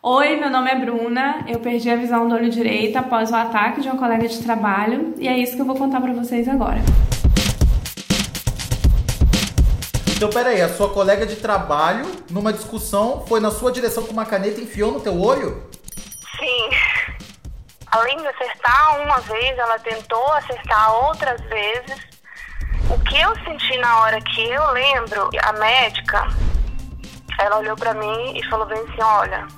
Oi, meu nome é Bruna. Eu perdi a visão do olho direito após o ataque de uma colega de trabalho e é isso que eu vou contar para vocês agora. Então, peraí, a sua colega de trabalho, numa discussão, foi na sua direção com uma caneta e enfiou no teu olho? Sim. Além de acertar uma vez, ela tentou acertar outras vezes. O que eu senti na hora que eu lembro, a médica, ela olhou para mim e falou bem assim, olha,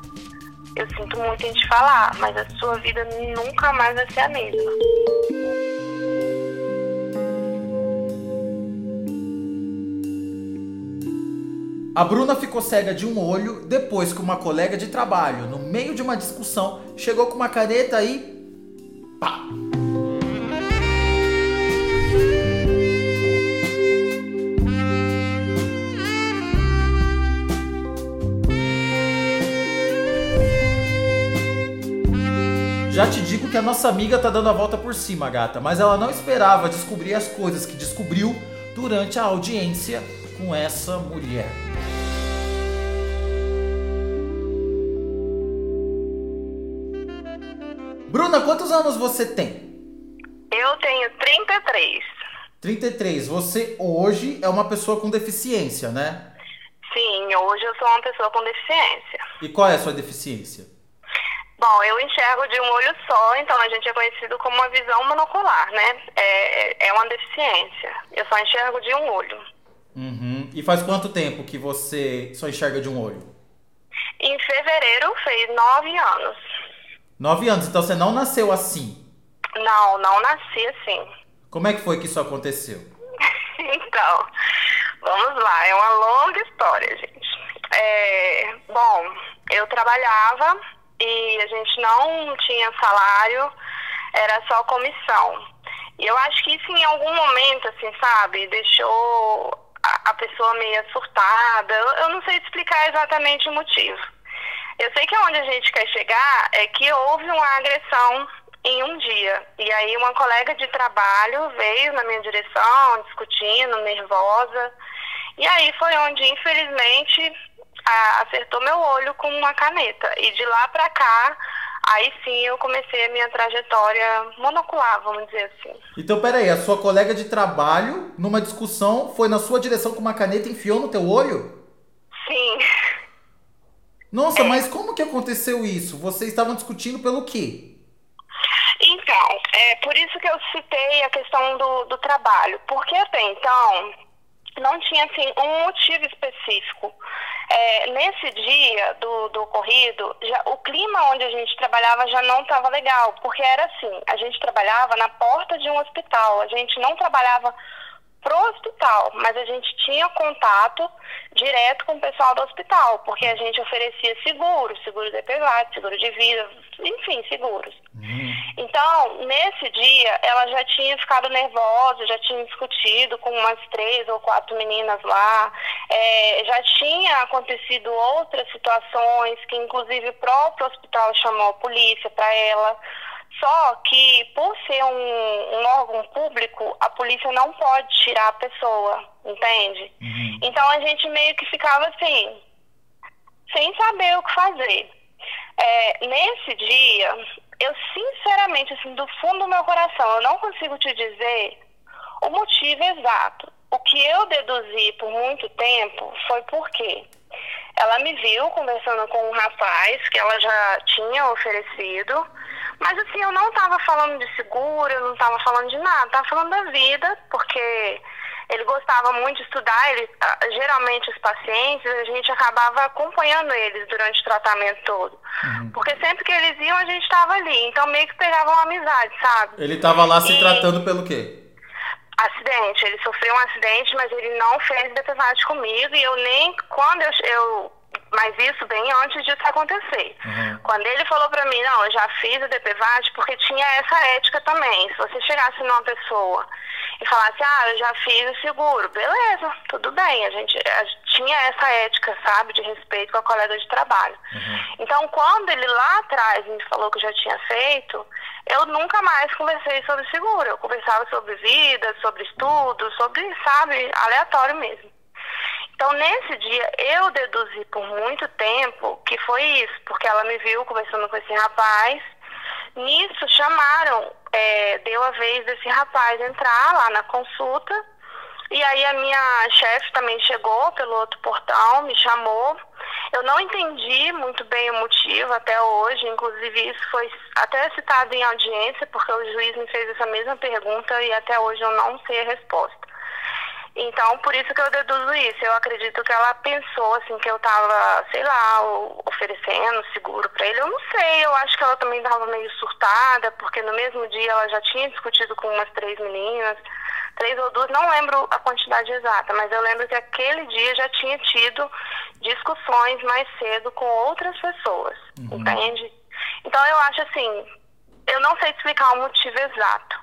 eu sinto muito em te falar, mas a sua vida nunca mais vai ser a mesma. A Bruna ficou cega de um olho depois que uma colega de trabalho, no meio de uma discussão, chegou com uma caneta e. pá! Já te digo que a nossa amiga tá dando a volta por cima, gata, mas ela não esperava descobrir as coisas que descobriu durante a audiência com essa mulher. Bruna, quantos anos você tem? Eu tenho 33. 33. Você hoje é uma pessoa com deficiência, né? Sim, hoje eu sou uma pessoa com deficiência. E qual é a sua deficiência? Bom, eu enxergo de um olho só, então a gente é conhecido como uma visão monocular, né? É, é uma deficiência. Eu só enxergo de um olho. Uhum. E faz quanto tempo que você só enxerga de um olho? Em fevereiro fez nove anos. Nove anos, então você não nasceu assim? Não, não nasci assim. Como é que foi que isso aconteceu? então, vamos lá, é uma longa história, gente. É, bom, eu trabalhava e a gente não tinha salário, era só comissão. E eu acho que isso em algum momento, assim, sabe, deixou a, pessoa meio surtada. Eu não sei explicar exatamente o motivo. Eu sei que onde a gente quer chegar é que houve uma agressão em um dia. E aí uma colega de trabalho veio na minha direção, discutindo, nervosa. E aí foi onde, infelizmente, a, acertou meu olho com uma caneta. E de lá para cá, aí sim eu comecei a minha trajetória monocular, vamos dizer assim. Então, peraí, a sua colega de trabalho, numa discussão, foi na sua direção com uma caneta e enfiou no teu olho? Sim. Nossa, é. mas como que aconteceu isso? Vocês estavam discutindo pelo quê? Então, é por isso que eu citei a questão do, do trabalho. Porque até então, não tinha assim um motivo específico. É, nesse dia do, do ocorrido, já, o clima onde a gente trabalhava já não estava legal, porque era assim, a gente trabalhava na porta de um hospital, a gente não trabalhava pro hospital, mas a gente tinha contato direto com o pessoal do hospital, porque a gente oferecia seguro, seguro de DPVAT, seguro de vida, enfim, seguros. Uhum. Então, nesse dia, ela já tinha ficado nervosa, já tinha discutido com umas três ou quatro meninas lá, é, já tinha acontecido outras situações que, inclusive, o próprio hospital chamou a polícia para ela. Só que, por ser um, um, órgão público, a polícia não pode tirar a pessoa, entende? Uhum. Então a gente meio que ficava assim, sem saber o que fazer. É, nesse dia, eu sinceramente, assim, do fundo do meu coração, eu não consigo te dizer o motivo exato. O que eu deduzi por muito tempo foi porque ela me viu conversando com um rapaz que ela já tinha oferecido mas assim, eu não estava falando de seguro, eu não estava falando de nada, estava falando da vida, porque ele gostava muito de estudar, ele, geralmente os pacientes, a gente acabava acompanhando eles durante o tratamento todo. Uhum. Porque sempre que eles iam, a gente estava ali. Então meio que pegava uma amizade, sabe? Ele estava lá se tratando pelo quê? Acidente. Ele sofreu um acidente, mas ele não fez DPVAT comigo e eu nem, quando eu, eu mas isso bem antes disso acontecer. Uhum. Quando ele falou para mim, não, eu já fiz o DPVAT porque tinha essa ética também. Se você chegasse numa pessoa e falasse, ah, eu já fiz o seguro, beleza, tudo bem. A gente, a gente tinha essa ética, sabe, de respeito com a colega de trabalho. Uhum. Então, quando ele lá atrás me falou que eu já tinha feito, eu nunca mais conversei sobre seguro. Eu conversava sobre vida, sobre estudo, sobre, sabe, aleatório mesmo. Então, nesse dia, eu deduzi por muito tempo que foi isso, porque ela me viu conversando com esse rapaz. Nisso, chamaram, é, deu a vez desse rapaz entrar lá na consulta. E aí, a minha chefe também chegou pelo outro portão, me chamou. Eu não entendi muito bem o motivo até hoje, inclusive isso foi até citado em audiência, porque o juiz me fez essa mesma pergunta e até hoje eu não sei a resposta. Então, por isso que eu deduzo isso. Eu acredito que ela pensou, assim, que eu tava, sei lá, oferecendo seguro para ele. Eu não sei, eu acho que ela também tava meio surtada, porque no mesmo dia ela já tinha discutido com umas três meninas, três ou duas, não lembro a quantidade exata, mas eu lembro que aquele dia já tinha tido discussões mais cedo com outras pessoas, uhum. entende? Então, eu acho assim, eu não sei explicar o motivo exato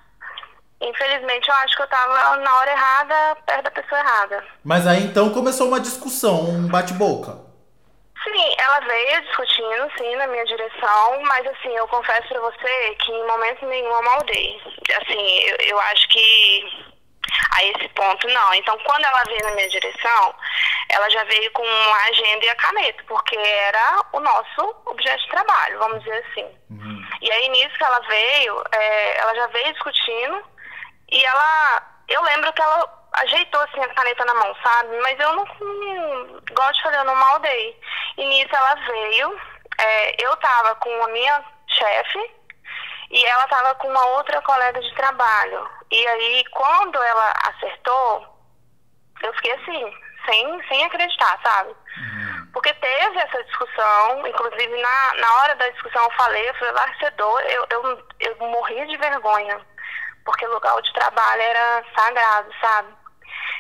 Infelizmente, eu acho que eu tava na hora errada, perto da pessoa errada. Mas aí então começou uma discussão, um bate-boca. Sim, ela veio discutindo, sim, na minha direção, mas assim, eu confesso pra você que em momento nenhum eu maldei. Assim, eu, eu acho que a esse ponto não. Então, quando ela veio na minha direção, ela já veio com a agenda e a caneta, porque era o nosso objeto de trabalho, vamos dizer assim. Uhum. E aí, nisso que ela veio, é, ela já veio discutindo e ela, eu lembro que ela ajeitou assim a caneta na mão, sabe? Mas eu não, não gosto de fazer, eu não maldei. E nisso ela veio, é, eu tava com a minha chefe e ela tava com uma outra colega de trabalho. E aí, quando ela acertou, eu fiquei assim, sem, sem acreditar, sabe? Uhum. Porque teve essa discussão, inclusive na, na hora da discussão eu falei, eu falei, Larcedor, eu, eu, eu morri de vergonha porque o lugar de trabalho era sagrado, sabe?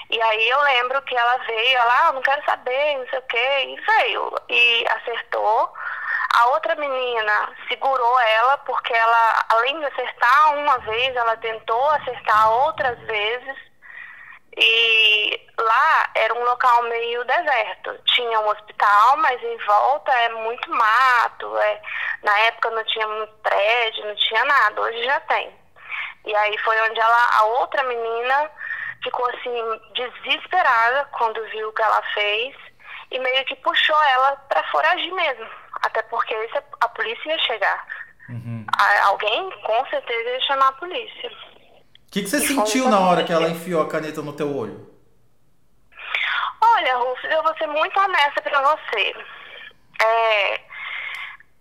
E aí eu lembro que ela veio, ela, ah, não quero saber, não sei o quê, e veio. E acertou. A outra menina segurou ela, porque ela, além de acertar uma vez, ela tentou acertar outras vezes. E lá era um local meio deserto. Tinha um hospital, mas em volta é muito mato. É, na época não tinha muito prédio, não tinha nada. Hoje já tem. E aí foi onde ela, a outra menina ficou assim desesperada quando viu o que ela fez e meio que puxou ela para foragir mesmo, até porque a polícia ia chegar. Uhum. Alguém com certeza ia chamar a polícia. O que, que você e sentiu na hora que ela enfiou a caneta no teu olho? Olha, Rufus, eu vou ser muito honesta para você. É,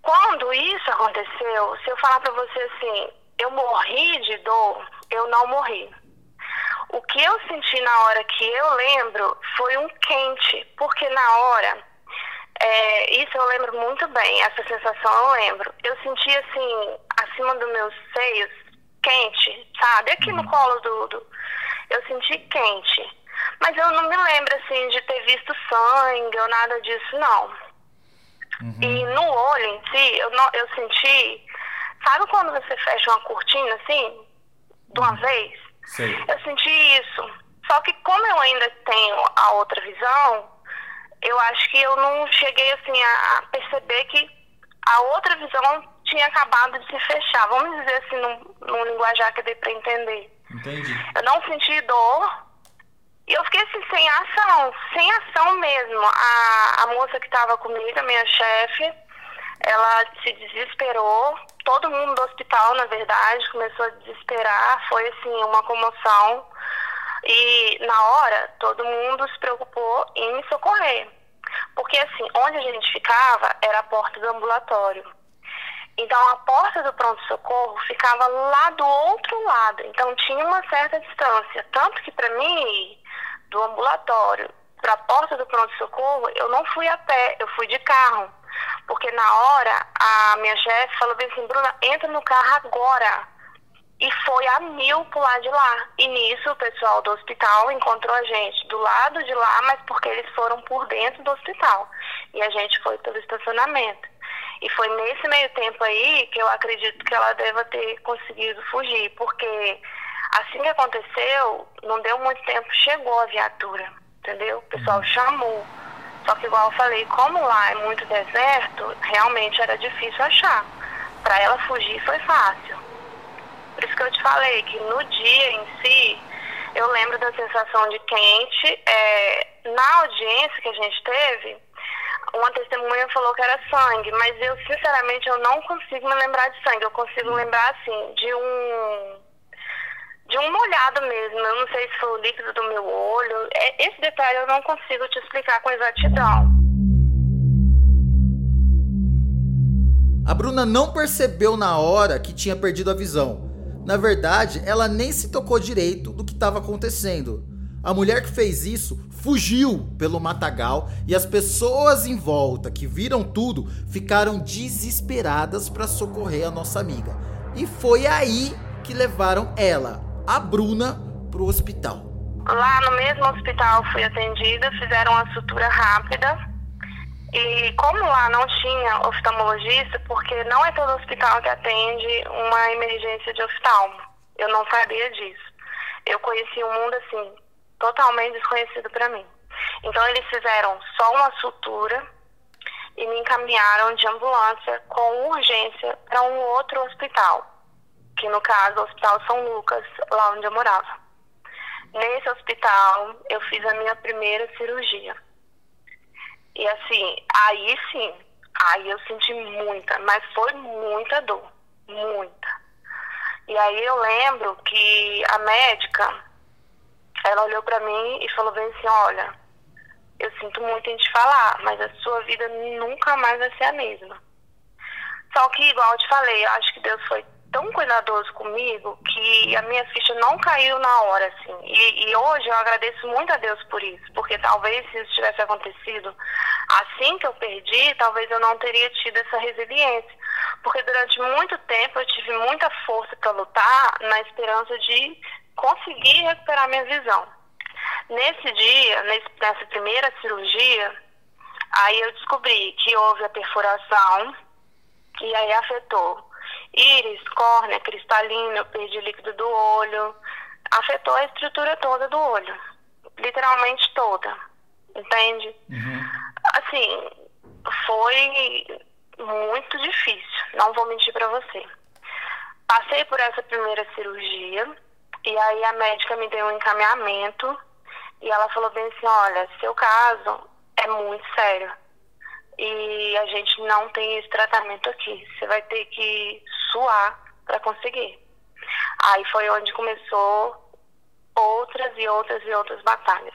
quando isso aconteceu, se eu falar para você assim, eu morri de dor, eu não morri. O que eu senti na hora que eu lembro foi um quente, porque na hora, é, isso eu lembro muito bem, essa sensação eu lembro. Eu senti assim, acima dos meus seios, quente, sabe? Aqui no uhum. colo do, do. Eu senti quente. Mas eu não me lembro assim de ter visto sangue ou nada disso, não. Uhum. E no olho em si, eu, não, eu senti Sabe quando você fecha uma cortina assim, de uma uhum. vez? Eu senti isso. Só que como eu ainda tenho a outra visão, eu acho que eu não cheguei assim a perceber que a outra visão tinha acabado de se fechar. Vamos dizer assim, num, num linguajar que dê para entender. Entendi. Eu não senti dor. E eu fiquei assim, sem ação, sem ação mesmo. A, a moça que estava comigo, a minha chefe, ela se desesperou. Todo mundo do hospital, na verdade, começou a desesperar. Foi assim uma comoção. E na hora, todo mundo se preocupou em me socorrer. Porque assim, onde a gente ficava era a porta do ambulatório. Então a porta do pronto-socorro ficava lá do outro lado. Então tinha uma certa distância. Tanto que para mim, do ambulatório para a porta do pronto-socorro, eu não fui a pé, eu fui de carro. Porque na hora, a minha chefe falou assim, Bruna, entra no carro agora. E foi a mil pular de lá. E nisso o pessoal do hospital encontrou a gente do lado de lá, mas porque eles foram por dentro do hospital. E a gente foi pelo estacionamento. E foi nesse meio tempo aí que eu acredito que ela deva ter conseguido fugir, porque assim que aconteceu, não deu muito tempo, chegou a viatura, entendeu? O pessoal chamou. Só que, igual eu falei, como lá é muito deserto, realmente era difícil achar. Para ela fugir foi fácil. Por isso que eu te falei que no dia em si, eu lembro da sensação de quente. É, na audiência que a gente teve, uma testemunha falou que era sangue, mas eu, sinceramente, eu não consigo me lembrar de sangue. Eu consigo lembrar, assim, de um de um molhado mesmo. Eu não sei se foi o líquido do meu olho. É, esse detalhe eu não consigo te explicar com exatidão. A Bruna não percebeu na hora que tinha perdido a visão. Na verdade, ela nem se tocou direito do que estava acontecendo. A mulher que fez isso fugiu pelo matagal e as pessoas em volta que viram tudo ficaram desesperadas para socorrer a nossa amiga. E foi aí que levaram ela, a Bruna, para o hospital. Lá no mesmo hospital fui atendida, fizeram uma sutura rápida. E como lá não tinha oftalmologista, porque não é todo hospital que atende uma emergência de oftalmo. Eu não sabia disso. Eu conheci o mundo assim, totalmente desconhecido para mim. Então eles fizeram só uma sutura e me encaminharam de ambulância com urgência para um outro hospital, que no caso o Hospital São Lucas, lá onde eu morava. Nesse hospital eu fiz a minha primeira cirurgia. E assim, aí sim, aí eu senti muita, mas foi muita dor, muita. E aí eu lembro que a médica, ela olhou para mim e falou bem assim, olha, eu sinto muito em te falar, mas a sua vida nunca mais vai ser a mesma. Só que, igual eu te falei, eu acho que Deus foi tão cuidadoso comigo que a minha ficha não caiu na hora, assim. E, e, hoje eu agradeço muito a Deus por isso, porque talvez se isso tivesse acontecido assim que eu perdi, talvez eu não teria tido essa resiliência. Porque durante muito tempo eu tive muita força para lutar na esperança de conseguir recuperar minha visão. Nesse dia, nesse, nessa primeira cirurgia, aí eu descobri que houve a perfuração e aí afetou íris, córnea, cristalina, eu perdi líquido do olho, afetou a estrutura toda do olho, literalmente toda, entende? Uhum. Assim, foi muito difícil, não vou mentir para você. Passei por essa primeira cirurgia e aí a médica me deu um encaminhamento e ela falou bem assim, olha, seu caso é muito sério. E a gente não tem esse tratamento aqui. Você vai ter que suar para conseguir. Aí foi onde começou outras e outras e outras batalhas.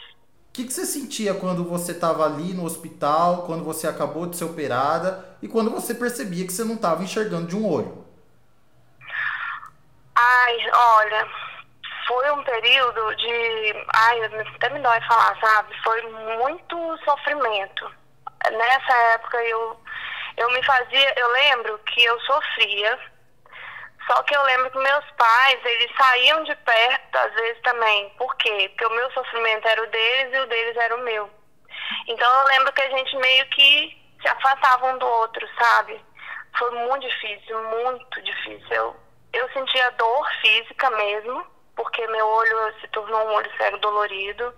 O que, que, você sentia quando você estava ali no hospital, quando você acabou de ser operada e quando você percebia que você não estava enxergando de um olho? Ai, olha, foi um período de. Ai, até me dói falar, sabe? Foi muito sofrimento. Nessa época eu, eu me fazia. Eu lembro que eu sofria, só que eu lembro que meus pais, eles saíam de perto às vezes também. Por quê? Porque o meu sofrimento era o deles e o deles era o meu. Então eu lembro que a gente meio que se afastava um do outro, sabe? Foi muito difícil, muito difícil. Eu, eu sentia dor física mesmo porque meu olho se tornou um olho cego dolorido.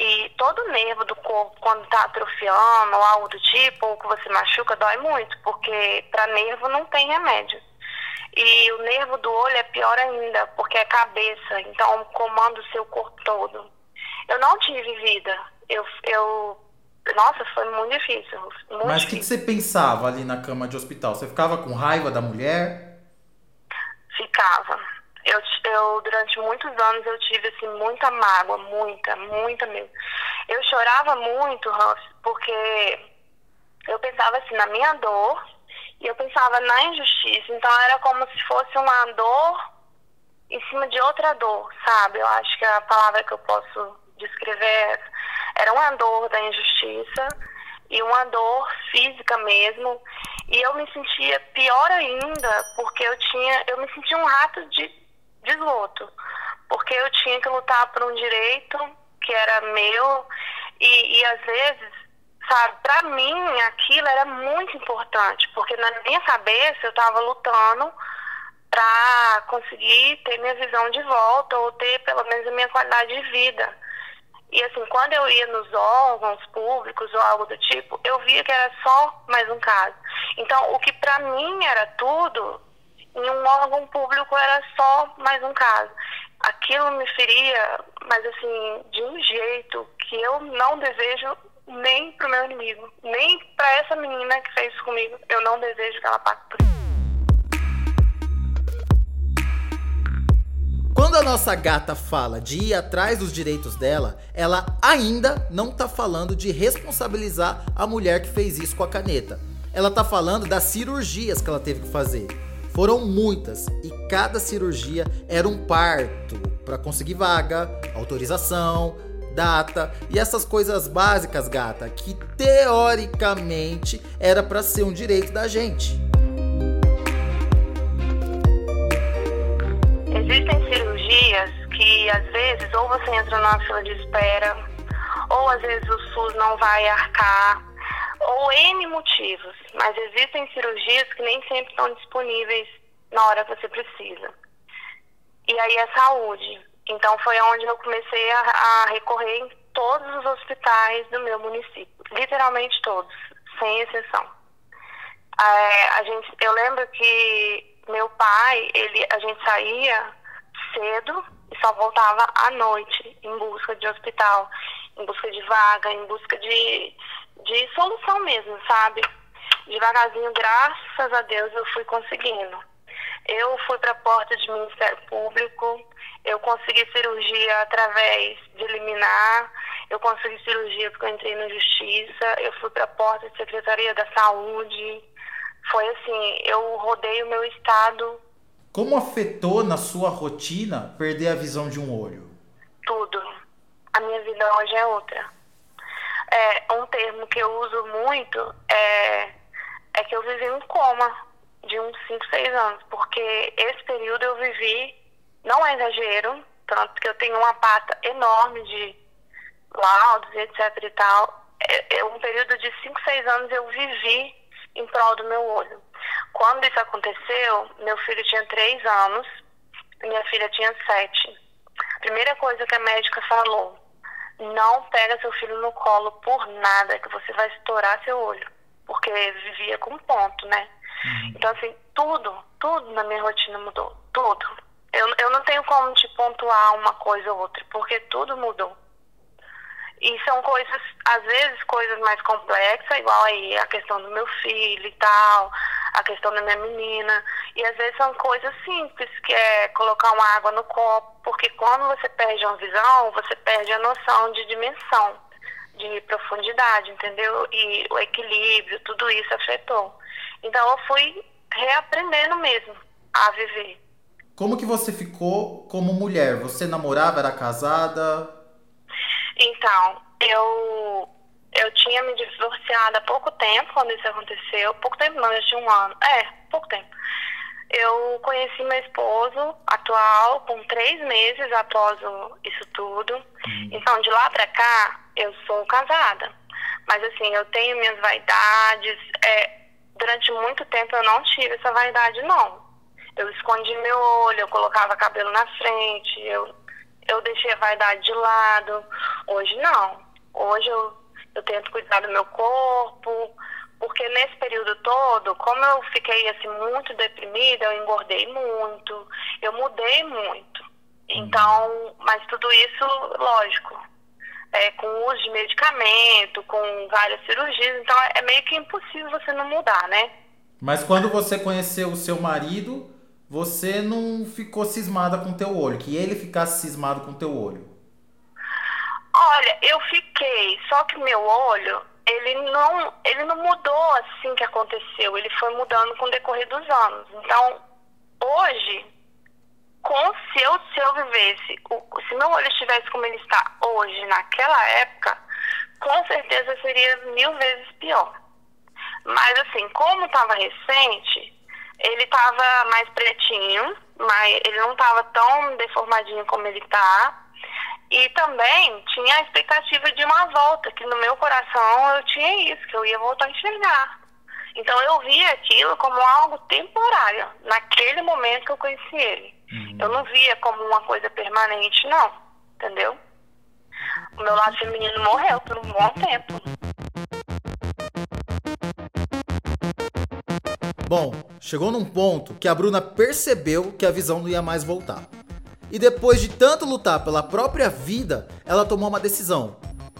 E todo nervo do corpo, quando está atrofiando ou algo do tipo, ou que você machuca, dói muito, porque para nervo não tem remédio. E o nervo do olho é pior ainda, porque é cabeça, então comanda o seu corpo todo. Eu não tive vida. Eu, eu nossa, foi muito difícil. Muito Mas o que, que você pensava ali na cama de hospital? Você ficava com raiva da mulher? Ficava eu, eu durante muitos anos eu tive assim muita mágoa, muita, muita mesmo. Eu chorava muito, Ruff, porque eu pensava assim na minha dor e eu pensava na injustiça. Então era como se fosse uma dor em cima de outra dor, sabe? Eu acho que a palavra que eu posso descrever é. Era uma dor da injustiça e uma dor física mesmo. E eu me sentia pior ainda, porque eu tinha, eu me sentia um rato de de esgoto, porque eu tinha que lutar por um direito que era meu e, e às vezes, sabe, para mim aquilo era muito importante, porque na minha cabeça eu estava lutando para conseguir ter minha visão de volta ou ter pelo menos a minha qualidade de vida. E assim, quando eu ia nos órgãos públicos ou algo do tipo, eu via que era só mais um caso. Então, o que para mim era tudo, em um órgão público era só mais um caso. aquilo me feria, mas assim, de um jeito que eu não desejo nem pro meu inimigo, nem para essa menina que fez isso comigo. Eu não desejo que ela passe por isso. Quando a nossa gata fala de ir atrás dos direitos dela, ela ainda não tá falando de responsabilizar a mulher que fez isso com a caneta. Ela tá falando das cirurgias que ela teve que fazer. Foram muitas e cada cirurgia era um parto para conseguir vaga, autorização, data e essas coisas básicas, gata, que teoricamente era para ser um direito da gente. Existem cirurgias que às vezes ou você entra numa fila de espera, ou às vezes o SUS não vai arcar, ou N motivos, mas existem cirurgias que nem sempre estão disponíveis na hora que você precisa. E aí é saúde. Então foi onde eu comecei a, a recorrer em todos os hospitais do meu município, literalmente todos, sem exceção. É, a gente, eu lembro que meu pai, ele, a gente saía cedo e só voltava à noite em busca de hospital, em busca de vaga, em busca de de solução mesmo, sabe? Devagarzinho, graças a Deus, eu fui conseguindo. Eu fui para a porta de Ministério Público, eu consegui cirurgia através de liminar, eu consegui cirurgia porque eu entrei na Justiça, eu fui para a porta de Secretaria da Saúde. Foi assim, eu rodei o meu estado. Como afetou na sua rotina perder a visão de um olho? Tudo. A minha vida hoje é outra é, um termo que eu uso muito é, é que eu vivi um coma de uns 5, 6 anos, porque esse período eu vivi, não é exagero, tanto que eu tenho uma pata enorme de laudos etc e tal. É, é um período de 5, 6 anos eu vivi em prol do meu olho. Quando isso aconteceu, meu filho tinha 3 anos, minha filha tinha 7. A primeira coisa que a médica falou, não pega seu filho no colo por nada, que você vai estourar seu olho. Porque vivia com ponto, né? Uhum. Então, assim, tudo, tudo na minha rotina mudou. Tudo. Eu, eu não tenho como te pontuar uma coisa ou outra, porque tudo mudou. E são coisas, às vezes, coisas mais complexas, igual aí a questão do meu filho e tal, a questão da minha menina. E às vezes são coisas simples, que é colocar uma água no copo, porque quando você perde uma visão, você perde a noção de dimensão, de profundidade, entendeu? E o equilíbrio, tudo isso afetou. Então eu fui reaprendendo mesmo a viver. Como que você ficou como mulher? Você namorava, era casada? Então, eu eu tinha me divorciado há pouco tempo quando isso aconteceu. Pouco tempo não, tinha um ano. É, pouco tempo. Eu conheci meu esposo atual com três meses após isso tudo. Hum. Então, de lá pra cá, eu sou casada. Mas, assim, eu tenho minhas vaidades. É, durante muito tempo eu não tive essa vaidade, não. Eu escondi meu olho, eu colocava cabelo na frente, eu, eu deixei a vaidade de lado. Hoje, não. Hoje eu, eu tento cuidar do meu corpo, porque nesse período todo, como eu fiquei assim muito deprimida, eu engordei muito, eu mudei muito. Então, mas tudo isso, lógico, é, com uso de medicamento, com várias cirurgias, então é meio que impossível você não mudar, né? Mas quando você conheceu o seu marido, você não ficou cismada com o teu olho, que ele ficasse cismado com o teu olho? Olha, eu fiquei, só que meu olho, ele não, ele não mudou assim que aconteceu, ele foi mudando com o decorrer dos anos. Então, hoje, com se eu, se eu vivesse, o, se meu olho estivesse como ele está hoje, naquela época, com certeza seria mil vezes pior. Mas assim, como estava recente, ele estava mais pretinho, mas ele não estava tão deformadinho como ele está. E também tinha a expectativa de uma volta, que no meu coração eu tinha isso, que eu ia voltar a enxergar. Então eu via aquilo como algo temporário, naquele momento que eu conheci ele. Uhum. Eu não via como uma coisa permanente, não. Entendeu? O meu lado feminino morreu por um bom tempo. Bom, chegou num ponto que a Bruna percebeu que a visão não ia mais voltar. E depois de tanto lutar pela própria vida, ela tomou uma decisão.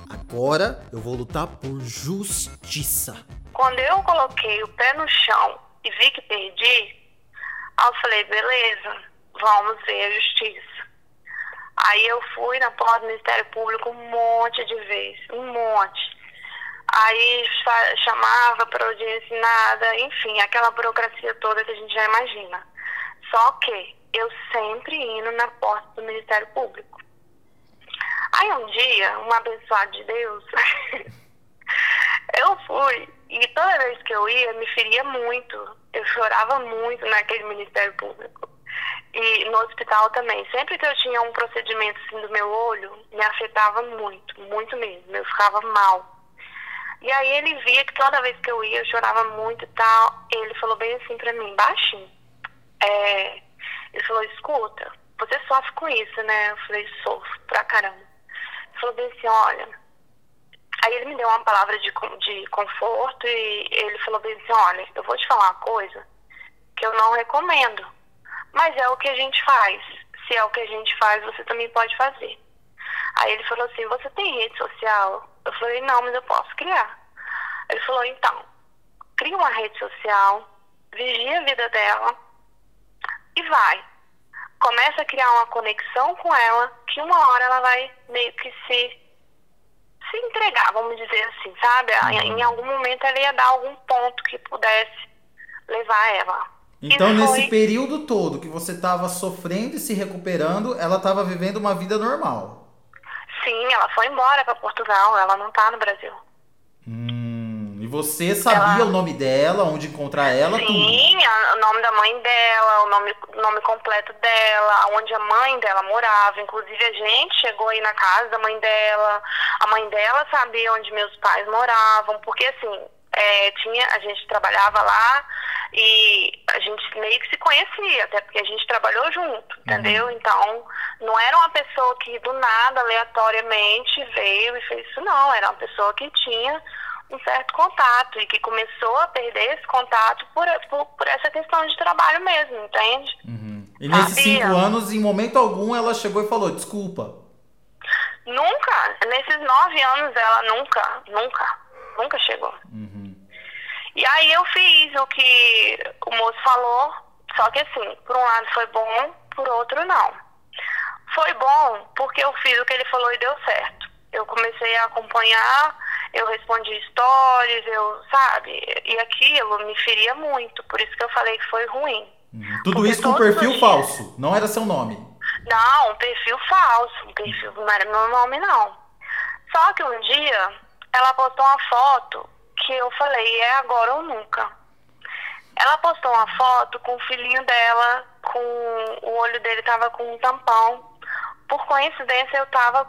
Agora eu vou lutar por justiça. Quando eu coloquei o pé no chão e vi que perdi, eu falei, beleza, vamos ver a justiça. Aí eu fui na porta do Ministério Público um monte de vezes, um monte. Aí chamava para audiência nada, enfim, aquela burocracia toda que a gente já imagina. Só que eu sempre indo na porta do Ministério Público. Aí um dia, um abençoado de Deus, eu fui e toda vez que eu ia, me feria muito. Eu chorava muito naquele Ministério Público. E no hospital também. Sempre que eu tinha um procedimento assim do meu olho, me afetava muito, muito mesmo. Eu ficava mal. E aí ele via que toda vez que eu ia, eu chorava muito e tal. Ele falou bem assim pra mim, baixinho. É, ele falou, escuta, você sofre com isso, né? Eu falei, sofro pra caramba. Ele falou bem assim, olha. Aí ele me deu uma palavra de, de conforto e ele falou bem assim, olha, eu vou te falar uma coisa que eu não recomendo. Mas é o que a gente faz. Se é o que a gente faz, você também pode fazer. Aí ele falou assim, você tem rede social? Eu falei, não, mas eu posso criar. Ele falou, então, cria uma rede social, vigia a vida dela e vai. Começa a criar uma conexão com ela, que uma hora ela vai meio que se, se entregar, vamos dizer assim, sabe? Em, em algum momento ela ia dar algum ponto que pudesse levar ela. Então, nesse período todo que você estava sofrendo e se recuperando, ela estava vivendo uma vida normal. Sim, ela foi embora para Portugal, ela não está no Brasil. Hum, você sabia ela... o nome dela, onde encontrar ela? Sim, tudo. o nome da mãe dela, o nome, nome completo dela, onde a mãe dela morava. Inclusive, a gente chegou aí na casa da mãe dela. A mãe dela sabia onde meus pais moravam, porque assim, é, tinha, a gente trabalhava lá e a gente meio que se conhecia, até porque a gente trabalhou junto, uhum. entendeu? Então, não era uma pessoa que do nada, aleatoriamente, veio e fez isso, não. Era uma pessoa que tinha um certo contato e que começou a perder esse contato por, por, por essa questão de trabalho mesmo, entende? Uhum. E nesses Sabia? cinco anos, em momento algum, ela chegou e falou, desculpa. Nunca. Nesses nove anos, ela nunca, nunca, nunca chegou. Uhum. E aí eu fiz o que o moço falou, só que assim, por um lado foi bom, por outro não. Foi bom porque eu fiz o que ele falou e deu certo. Eu comecei a acompanhar, eu respondi stories, eu, sabe? E aquilo me feria muito, por isso que eu falei que foi ruim. Uhum. Tudo porque isso com um perfil dias... falso, não era seu nome? Não, um perfil falso, um perfil não era meu nome não. Só que um dia ela postou uma foto que eu falei, é agora ou nunca. Ela postou uma foto com o filhinho dela, com o olho dele tava com um tampão. Por coincidência, eu tava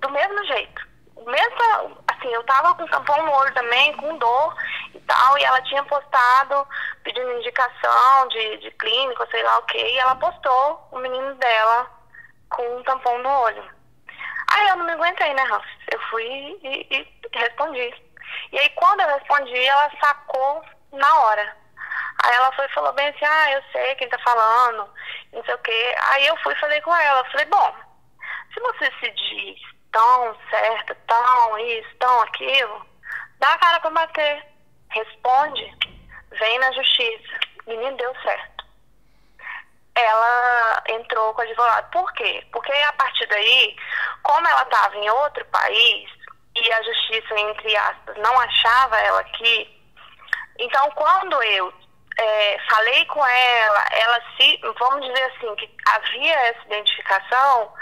do mesmo jeito. Mesmo, assim, eu tava com tampão no olho também, com dor e tal, e ela tinha postado, pedindo indicação de, de clínica, sei lá o que, e ela postou o menino dela com um tampão no olho. Aí eu não me aguentei, né, Ralf? Eu fui e, e respondi. E aí quando eu respondi, ela sacou na hora. Aí ela foi e falou bem assim, ah, eu sei quem tá falando, não sei o quê. Aí eu fui e falei com ela, falei, bom, se você se diz tão certa, tão isso, tão aquilo, dá a cara pra bater. Responde, vem na justiça. Menino deu certo. Ela entrou com o advogado. Por quê? Porque a partir daí, como ela estava em outro país, e a justiça, entre aspas, não achava ela aqui. Então, quando eu é, falei com ela, ela se, vamos dizer assim, que havia essa identificação,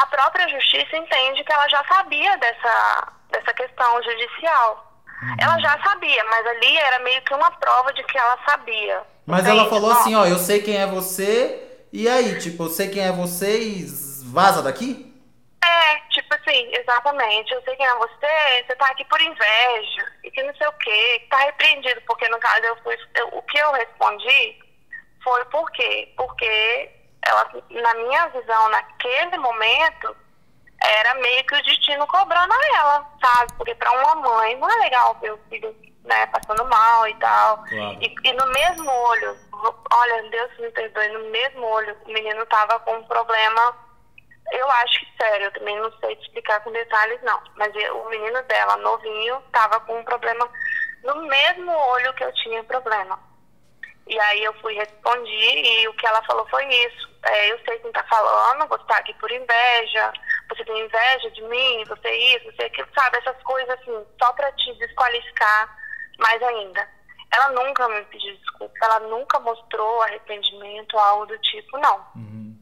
a própria justiça entende que ela já sabia dessa, dessa questão judicial. Uhum. Ela já sabia, mas ali era meio que uma prova de que ela sabia. Mas entende? ela falou assim, ó, eu sei quem é você, e aí, tipo, eu sei quem é você e vaza daqui? É, tipo assim, exatamente. Eu sei quem é você, você tá aqui por inveja, e que não sei o quê, que tá repreendido, porque no caso eu fui. Eu, o que eu respondi foi por quê? Porque ela, na minha visão, naquele momento, era meio que o destino cobrando a ela, sabe? Porque para uma mãe não é legal ver o filho né, passando mal e tal. Claro. E, e, no mesmo olho, olha, Deus me perdoe, no mesmo olho o menino tava com um problema, eu acho que sério, eu também não sei te explicar com detalhes não, mas o menino dela, novinho, tava com um problema no mesmo olho que eu tinha problema. E aí eu fui respondi e o que ela falou foi isso. É, eu sei quem tá falando, você tá aqui por inveja, você tem inveja de mim, você isso, você aquilo, sabe? Essas coisas assim, só pra te desqualificar mais ainda. Ela nunca me pediu desculpa, ela nunca mostrou arrependimento, algo do tipo, não. Uhum.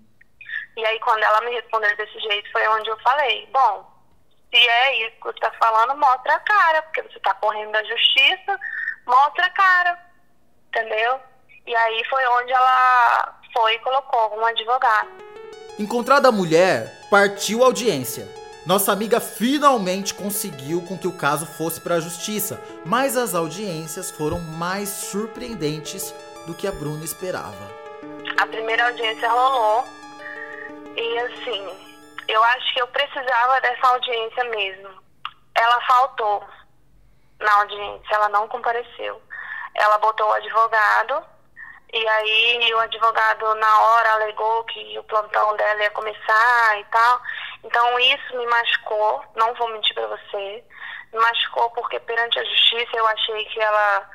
E aí quando ela me respondeu desse jeito foi onde eu falei, bom, se é isso que você tá falando, mostra a cara, porque você tá correndo da justiça, mostra a cara, entendeu? E aí foi onde ela foi e colocou um advogado. Encontrada a mulher, partiu a audiência. Nossa amiga finalmente conseguiu com que o caso fosse para a justiça, mas as audiências foram mais surpreendentes do que a Bruna esperava. A primeira audiência rolou e assim, eu acho que eu precisava dessa audiência mesmo. Ela faltou na audiência, ela não compareceu. Ela botou o advogado e aí o advogado na hora alegou que o plantão dela ia começar e tal. Então isso me machucou, não vou mentir para você. Me machucou porque perante a justiça eu achei que ela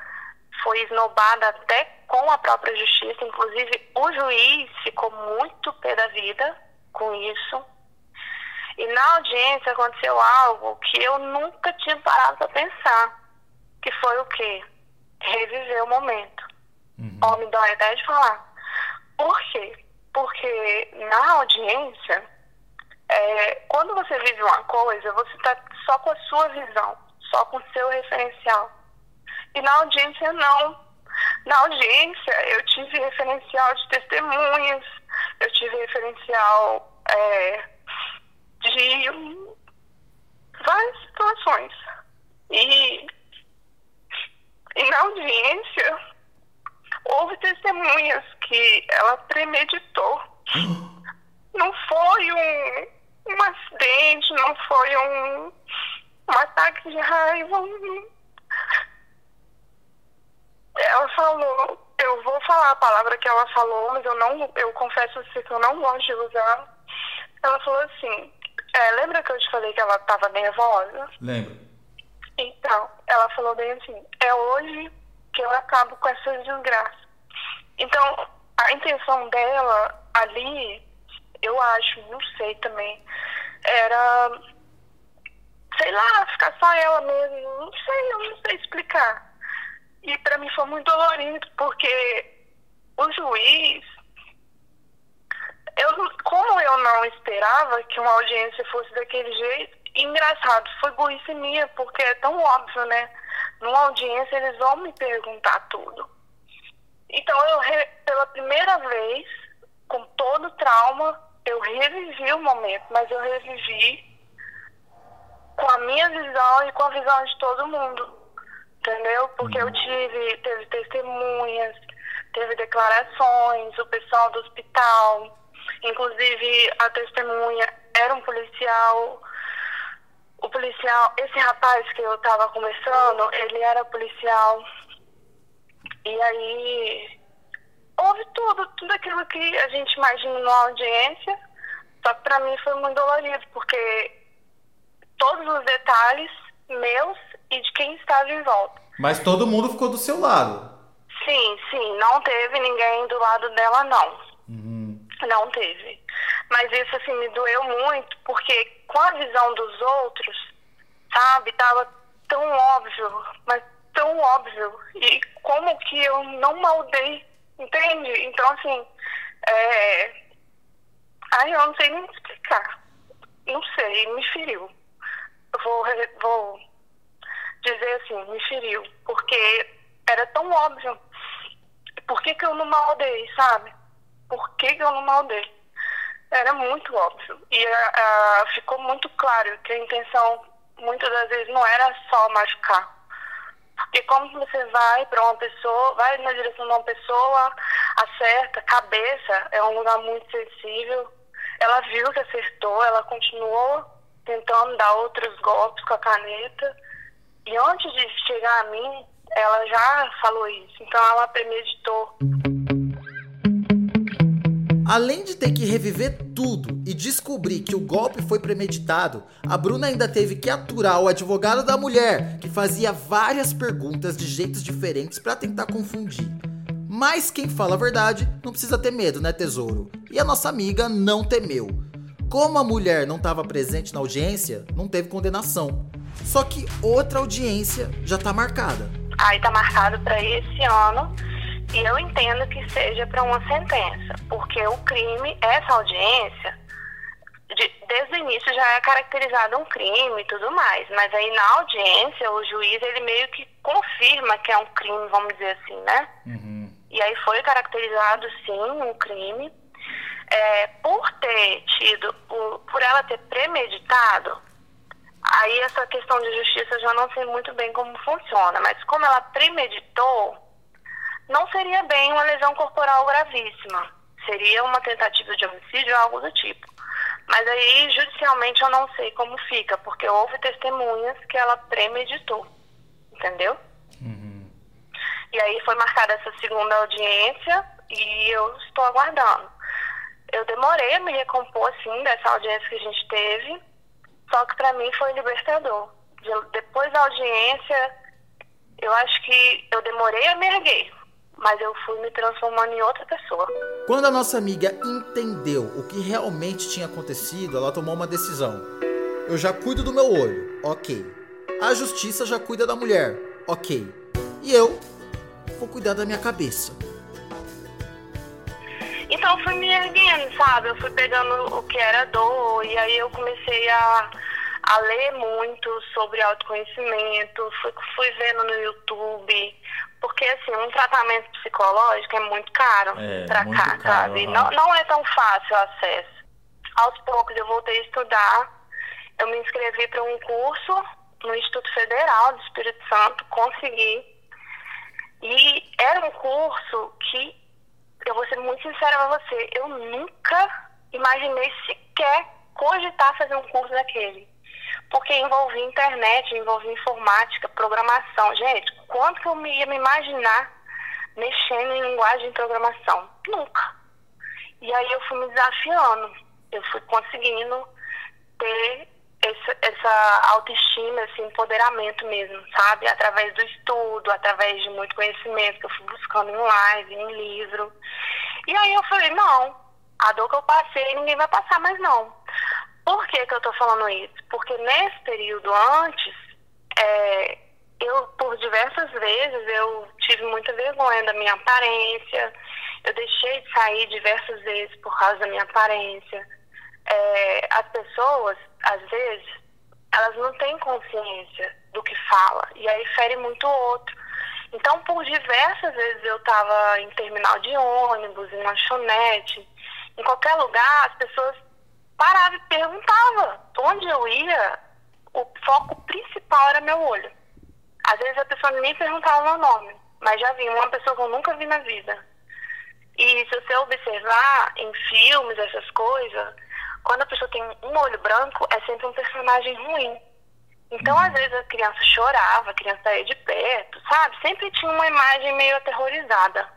foi esnobada até com a própria justiça. Inclusive o juiz ficou muito pé da vida com isso. E na audiência aconteceu algo que eu nunca tinha parado para pensar. Que foi o quê? Reviver o momento. Uhum. Ó, me dói até de falar. Por quê? Porque na audiência, é, quando você vive uma coisa, você está só com a sua visão, só com o seu referencial. E na audiência, não. Na audiência, eu tive referencial de testemunhas, eu tive referencial é, de várias situações. E, e na audiência, houve testemunhas que ela premeditou. Não foi um, um acidente, não foi um, um ataque de raiva. Ela falou, eu vou falar a palavra que ela falou, mas eu não, eu confesso que eu não gosto de usar. Ela falou assim, é, lembra que eu te falei que ela estava nervosa? Lembro. Então, ela falou bem assim, é hoje que eu acabo com essa desgraça. Então, a intenção dela ali, eu acho, não sei também, era, sei lá, ficar só ela mesmo, não sei, eu não sei explicar. E para mim foi muito dolorido, porque o juiz, eu, como eu não esperava que uma audiência fosse daquele jeito, engraçado, foi burrice minha, porque é tão óbvio, né? numa audiência eles vão me perguntar tudo. Então eu pela primeira vez, com todo o trauma, eu revivi o momento, mas eu revivi com a minha visão e com a visão de todo mundo. Entendeu? Porque eu tive, teve testemunhas, teve declarações, o pessoal do hospital, inclusive a testemunha era um policial o policial, esse rapaz que eu tava conversando, ele era policial. E aí houve tudo, tudo aquilo que a gente imagina numa audiência. Só que pra mim foi muito dolorido, porque todos os detalhes meus e de quem estava em volta. Mas todo mundo ficou do seu lado. Sim, sim, não teve ninguém do lado dela, não. Uhum. Não teve. Mas isso assim me doeu muito, porque com a visão dos outros, sabe, tava tão óbvio, mas tão óbvio. E como que eu não maldei, entende? Então assim, é... ai, eu não sei nem explicar. Não sei, me feriu. Eu vou, vou dizer assim, me feriu, porque era tão óbvio. Por que, que eu não maldei, sabe? Por que, que eu não maldei? Era muito óbvio. E uh, ficou muito claro que a intenção, muitas das vezes, não era só machucar. Porque como você vai para uma pessoa, vai na direção de uma pessoa, acerta, cabeça é um lugar muito sensível. Ela viu que acertou, ela continuou tentando dar outros golpes com a caneta. E antes de chegar a mim, ela já falou isso. Então ela premeditou. Além de ter que reviver tudo descobrir que o golpe foi premeditado, a Bruna ainda teve que aturar o advogado da mulher, que fazia várias perguntas de jeitos diferentes para tentar confundir. Mas quem fala a verdade não precisa ter medo, né, tesouro? E a nossa amiga não temeu. Como a mulher não estava presente na audiência, não teve condenação. Só que outra audiência já está marcada. Aí está marcado para esse ano e eu entendo que seja para uma sentença, porque o crime, essa audiência, de, desde o início já é caracterizado um crime e tudo mais, mas aí na audiência o juiz ele meio que confirma que é um crime, vamos dizer assim, né? Uhum. E aí foi caracterizado sim um crime. É, por ter tido, por, por ela ter premeditado, aí essa questão de justiça eu já não sei muito bem como funciona, mas como ela premeditou, não seria bem uma lesão corporal gravíssima. Seria uma tentativa de homicídio ou algo do tipo. Mas aí, judicialmente, eu não sei como fica, porque houve testemunhas que ela premeditou. Entendeu? Uhum. E aí foi marcada essa segunda audiência e eu estou aguardando. Eu demorei a me recompor, assim, dessa audiência que a gente teve, só que para mim foi libertador. depois da audiência, eu acho que eu demorei a me erguer, mas eu fui me transformando em outra pessoa. Quando a nossa amiga entendeu o que realmente tinha acontecido, ela tomou uma decisão. Eu já cuido do meu olho, ok. A justiça já cuida da mulher, ok. E eu vou cuidar da minha cabeça. Então eu fui me erguendo, sabe? Eu fui pegando o que era dor e aí eu comecei a, a ler muito sobre autoconhecimento, fui, fui vendo no YouTube porque, assim, um tratamento psicológico é muito caro é, pra cá, caro, sabe? Não, não é tão fácil o acesso. Aos poucos eu voltei a estudar, eu me inscrevi para um curso no Instituto Federal do Espírito Santo, consegui. E era um curso que, eu vou ser muito sincera com você, eu nunca imaginei sequer cogitar fazer um curso daquele porque envolvia internet, envolvia informática, programação. Gente, quanto que eu ia me imaginar mexendo em linguagem de programação? Nunca. E aí eu fui me desafiando, eu fui conseguindo ter essa, essa autoestima, esse empoderamento mesmo, sabe? Através do estudo, através de muito conhecimento que eu fui buscando em live, em livro. E aí eu falei, não, a dor que eu passei ninguém vai passar mais não. Por que, que eu estou falando isso? Porque nesse período antes, é, eu, por diversas vezes, eu tive muita vergonha da minha aparência, eu deixei de sair diversas vezes por causa da minha aparência. É, as pessoas, às vezes, elas não têm consciência do que fala, e aí fere muito o outro. Então, por diversas vezes eu estava em terminal de ônibus, em lanchonete, em qualquer lugar, as pessoas parava e perguntava. Onde eu ia, o foco principal era meu olho. Às vezes a pessoa nem perguntava meu nome, mas já vi uma pessoa que eu nunca vi na vida. E se você observar em filmes, essas coisas, quando a pessoa tem um olho branco, é sempre um personagem ruim. Então, às vezes, a criança chorava, a criança saía de perto, sabe? Sempre tinha uma imagem meio aterrorizada.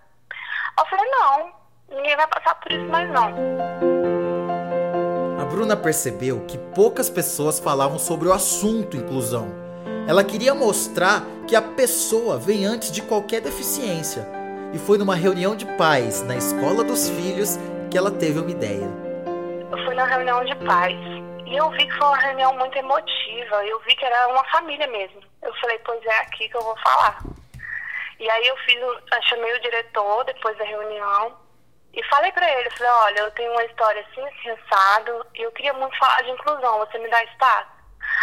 Eu falei, não, ninguém vai passar por isso mais não. Bruna percebeu que poucas pessoas falavam sobre o assunto inclusão. Ela queria mostrar que a pessoa vem antes de qualquer deficiência. E foi numa reunião de pais na escola dos filhos que ela teve uma ideia. Eu fui na reunião de pais e eu vi que foi uma reunião muito emotiva. Eu vi que era uma família mesmo. Eu falei, pois é aqui que eu vou falar. E aí eu fiz, chamei o diretor depois da reunião e falei para ele, falei, olha, eu tenho uma história assim, sensado, e eu queria muito falar de inclusão, você me dá espaço?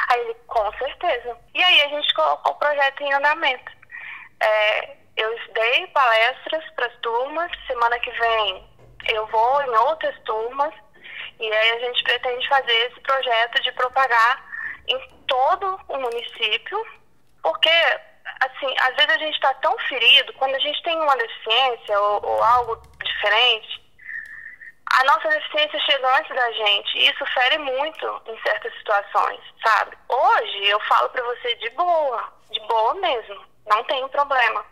Aí ele, com certeza. E aí a gente colocou o projeto em andamento. É, eu dei palestras para as turmas, semana que vem eu vou em outras turmas, e aí a gente pretende fazer esse projeto de propagar em todo o município, porque assim, às vezes a gente está tão ferido, quando a gente tem uma deficiência ou, ou, algo diferente, a nossa deficiência chega antes da gente e isso fere muito em certas situações, sabe? Hoje eu falo para você de boa, de boa mesmo, não tem problema.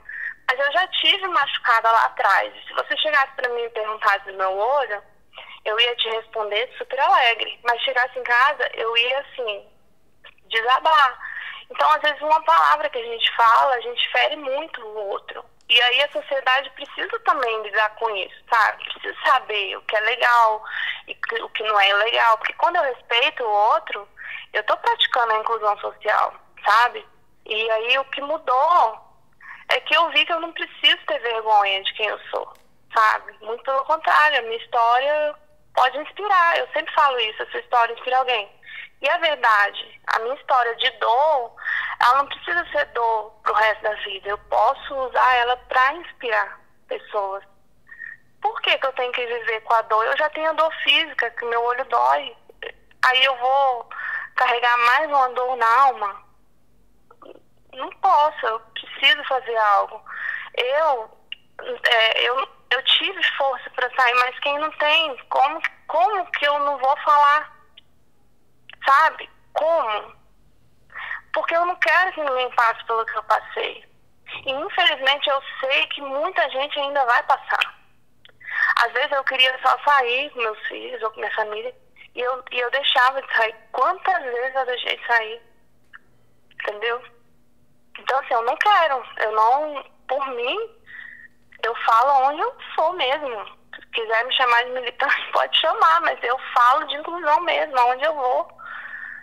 Mas eu já tive machucada lá atrás. Se você chegasse para mim e perguntasse do meu olho, eu ia te responder super alegre. Mas chegasse em casa, eu ia assim, desabar. Então, às vezes, uma palavra que a gente fala, a gente fere muito o outro. E aí a sociedade precisa também lidar com isso, sabe? Precisa saber o que é legal e o que não é legal. Porque quando eu respeito o outro, eu estou praticando a inclusão social, sabe? E aí o que mudou é que eu vi que eu não preciso ter vergonha de quem eu sou, sabe? Muito pelo contrário, a minha história pode inspirar. Eu sempre falo isso, a sua história inspira alguém. E a verdade, a minha história de dor, ela não precisa ser dor pro resto da vida. Eu posso usar ela para inspirar pessoas. Por que, que eu tenho que viver com a dor? Eu já tenho dor física, que meu olho dói. Aí eu vou carregar mais uma dor na alma? Não posso, eu preciso fazer algo. Eu, é, eu, eu tive força para sair, mas quem não tem, como, como que eu não vou falar? Sabe? Como? Porque eu não quero que ninguém passe pelo que eu passei. E infelizmente eu sei que muita gente ainda vai passar. Às vezes eu queria só sair com meus filhos ou com minha família e eu, e eu deixava de sair. Quantas vezes eu deixei de sair? Entendeu? Então, assim, eu não quero. Eu não, por mim, eu falo onde eu sou mesmo. Se quiser me chamar de militante, pode chamar, mas eu falo de inclusão mesmo, aonde eu vou.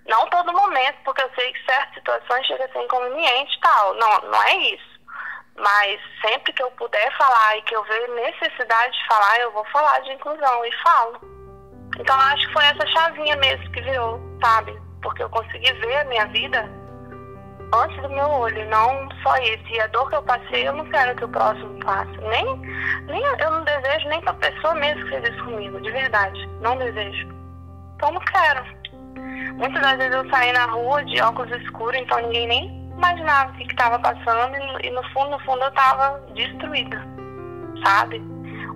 Não todo momento, porque eu sei que certas situações chegam a ser inconveniente e tal. Não, não é isso. Mas sempre que eu puder falar e que eu ver necessidade de falar, eu vou falar de inclusão e falo. Então acho que foi essa chavinha mesmo que virou, sabe? Porque eu consegui ver a minha vida antes do meu olho, não só isso. E a dor que eu passei, eu não quero que o próximo passe. Nem, nem eu não desejo nem pra pessoa mesmo que fez isso comigo, de verdade. Não desejo. Então não quero. Muitas das vezes eu saí na rua de óculos escuros, então ninguém nem imaginava o que estava passando e, no fundo, no fundo eu tava destruída, sabe?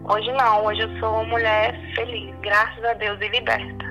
Hoje não, hoje eu sou uma mulher feliz, graças a Deus, e liberta.